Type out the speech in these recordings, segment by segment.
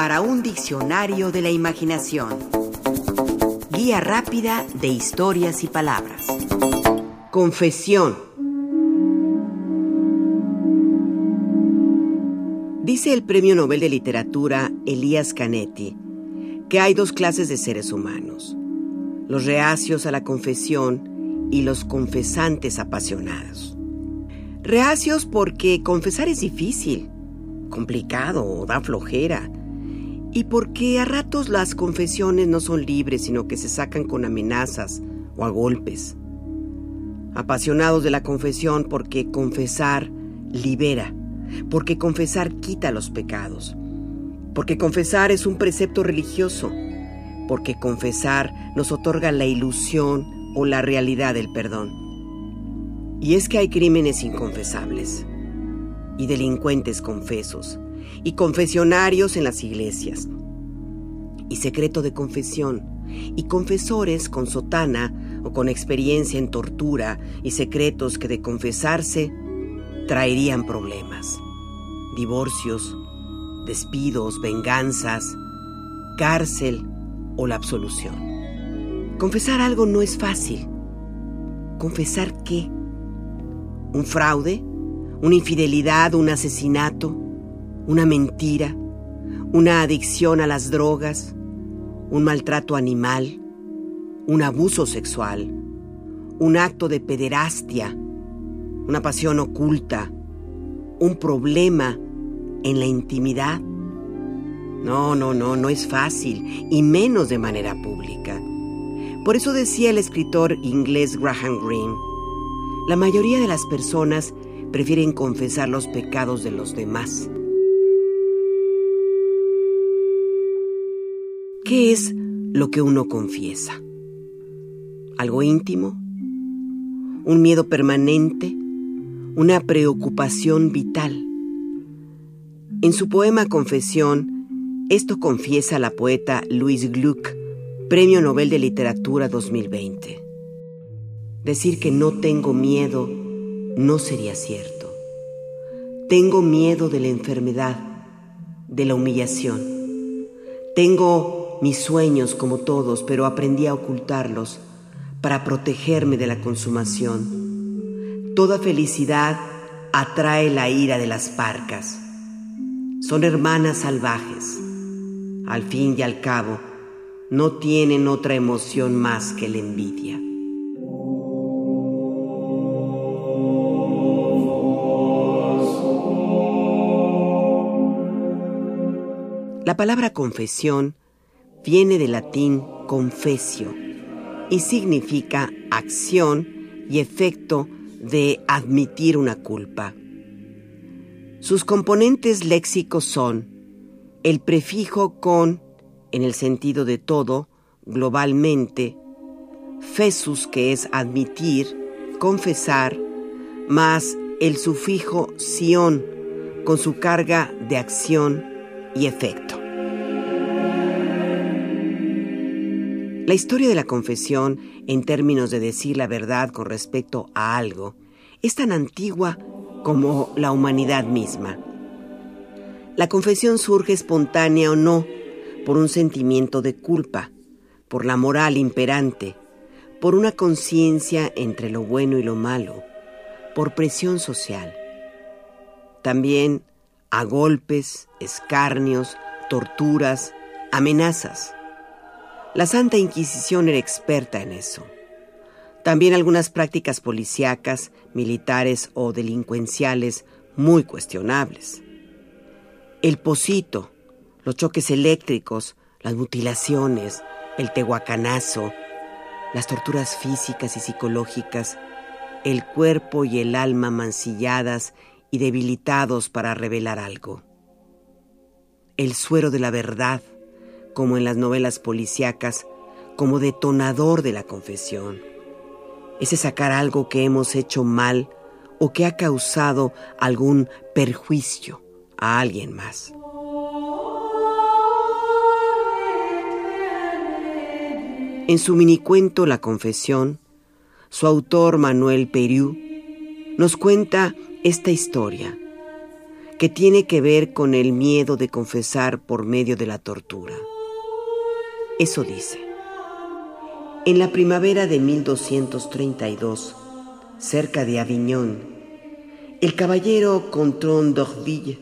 para un diccionario de la imaginación. Guía rápida de historias y palabras. Confesión. Dice el Premio Nobel de Literatura Elías Canetti que hay dos clases de seres humanos, los reacios a la confesión y los confesantes apasionados. Reacios porque confesar es difícil, complicado o da flojera, y porque a ratos las confesiones no son libres, sino que se sacan con amenazas o a golpes. Apasionados de la confesión porque confesar libera, porque confesar quita los pecados, porque confesar es un precepto religioso, porque confesar nos otorga la ilusión o la realidad del perdón. Y es que hay crímenes inconfesables y delincuentes confesos y confesionarios en las iglesias y secreto de confesión y confesores con sotana o con experiencia en tortura y secretos que de confesarse traerían problemas, divorcios, despidos, venganzas, cárcel o la absolución. Confesar algo no es fácil. ¿Confesar qué? ¿Un fraude? ¿Una infidelidad? ¿Un asesinato? ¿Una mentira? ¿Una adicción a las drogas? ¿Un maltrato animal? ¿Un abuso sexual? ¿Un acto de pederastia? ¿Una pasión oculta? ¿Un problema en la intimidad? No, no, no, no es fácil, y menos de manera pública. Por eso decía el escritor inglés Graham Greene, la mayoría de las personas prefieren confesar los pecados de los demás. ¿Qué es lo que uno confiesa? ¿Algo íntimo? ¿Un miedo permanente? ¿Una preocupación vital? En su poema Confesión, esto confiesa la poeta Louise Gluck, Premio Nobel de Literatura 2020. Decir que no tengo miedo no sería cierto. Tengo miedo de la enfermedad, de la humillación. Tengo mis sueños como todos, pero aprendí a ocultarlos para protegerme de la consumación. Toda felicidad atrae la ira de las parcas. Son hermanas salvajes. Al fin y al cabo, no tienen otra emoción más que la envidia. La palabra confesión viene del latín confesio y significa acción y efecto de admitir una culpa. Sus componentes léxicos son el prefijo con, en el sentido de todo, globalmente, fesus, que es admitir, confesar, más el sufijo sion, con su carga de acción y efecto. La historia de la confesión, en términos de decir la verdad con respecto a algo, es tan antigua como la humanidad misma. La confesión surge espontánea o no por un sentimiento de culpa, por la moral imperante, por una conciencia entre lo bueno y lo malo, por presión social. También a golpes, escarnios, torturas, amenazas. La Santa Inquisición era experta en eso. También algunas prácticas policíacas, militares o delincuenciales muy cuestionables. El posito, los choques eléctricos, las mutilaciones, el tehuacanazo, las torturas físicas y psicológicas, el cuerpo y el alma mancilladas y debilitados para revelar algo. El suero de la verdad, como en las novelas policíacas, como detonador de la confesión ese sacar algo que hemos hecho mal o que ha causado algún perjuicio a alguien más. En su minicuento La Confesión, su autor Manuel Periú nos cuenta esta historia, que tiene que ver con el miedo de confesar por medio de la tortura. Eso dice. En la primavera de 1232, cerca de Aviñón, el caballero Contron d'Orville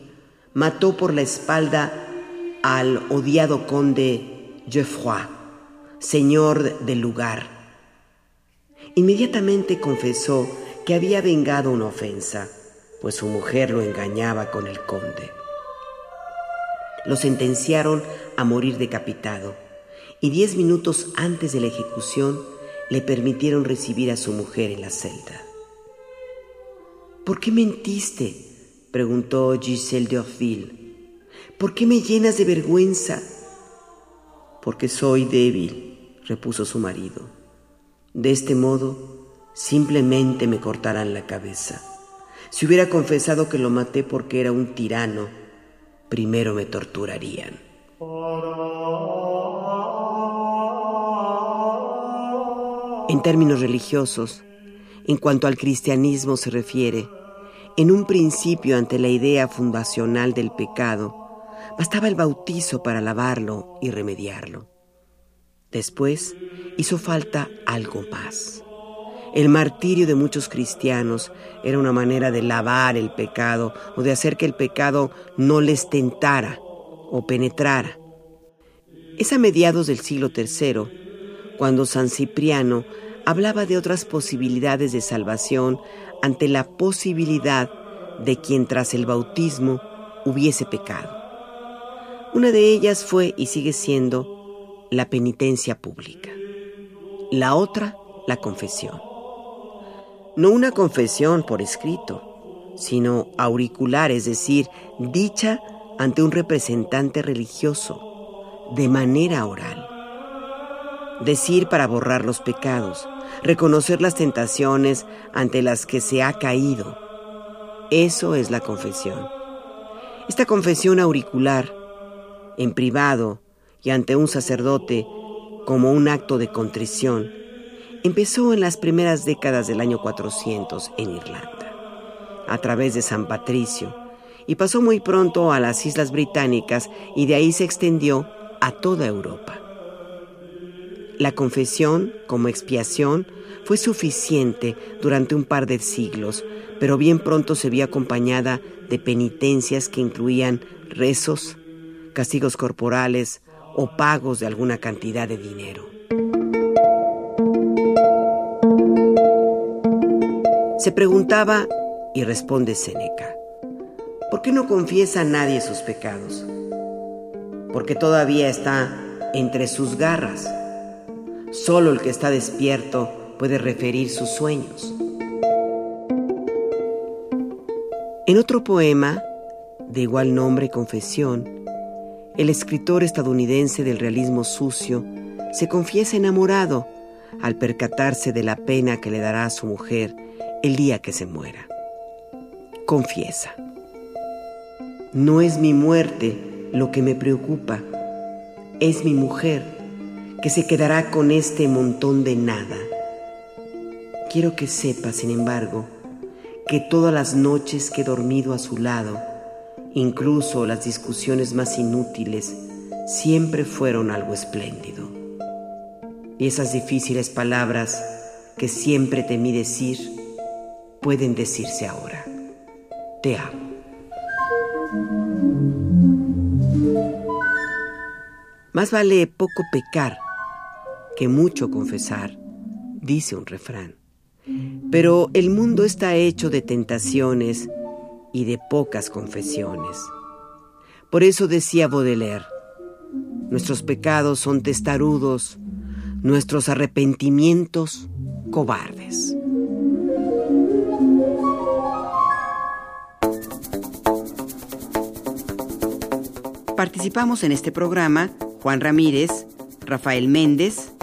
mató por la espalda al odiado conde Geoffroy, señor del lugar. Inmediatamente confesó que había vengado una ofensa, pues su mujer lo engañaba con el conde. Lo sentenciaron a morir decapitado y diez minutos antes de la ejecución le permitieron recibir a su mujer en la celda. ¿Por qué mentiste? preguntó Giselle de Orville. ¿Por qué me llenas de vergüenza? Porque soy débil, repuso su marido. De este modo, simplemente me cortarán la cabeza. Si hubiera confesado que lo maté porque era un tirano, primero me torturarían. En términos religiosos, en cuanto al cristianismo se refiere, en un principio ante la idea fundacional del pecado, bastaba el bautizo para lavarlo y remediarlo. Después hizo falta algo más. El martirio de muchos cristianos era una manera de lavar el pecado o de hacer que el pecado no les tentara o penetrara. Es a mediados del siglo III cuando San Cipriano hablaba de otras posibilidades de salvación ante la posibilidad de quien tras el bautismo hubiese pecado. Una de ellas fue y sigue siendo la penitencia pública. La otra, la confesión. No una confesión por escrito, sino auricular, es decir, dicha ante un representante religioso, de manera oral decir para borrar los pecados, reconocer las tentaciones ante las que se ha caído. Eso es la confesión. Esta confesión auricular, en privado y ante un sacerdote, como un acto de contrición, empezó en las primeras décadas del año 400 en Irlanda, a través de San Patricio, y pasó muy pronto a las Islas Británicas y de ahí se extendió a toda Europa. La confesión, como expiación, fue suficiente durante un par de siglos, pero bien pronto se vio acompañada de penitencias que incluían rezos, castigos corporales o pagos de alguna cantidad de dinero. Se preguntaba, y responde Séneca, ¿por qué no confiesa a nadie sus pecados? Porque todavía está entre sus garras Solo el que está despierto puede referir sus sueños. En otro poema, de igual nombre y confesión, el escritor estadounidense del realismo sucio se confiesa enamorado al percatarse de la pena que le dará a su mujer el día que se muera. Confiesa. No es mi muerte lo que me preocupa, es mi mujer que se quedará con este montón de nada. Quiero que sepa, sin embargo, que todas las noches que he dormido a su lado, incluso las discusiones más inútiles, siempre fueron algo espléndido. Y esas difíciles palabras que siempre temí decir, pueden decirse ahora. Te amo. Más vale poco pecar que mucho confesar, dice un refrán. Pero el mundo está hecho de tentaciones y de pocas confesiones. Por eso decía Baudelaire, nuestros pecados son testarudos, nuestros arrepentimientos cobardes. Participamos en este programa Juan Ramírez, Rafael Méndez,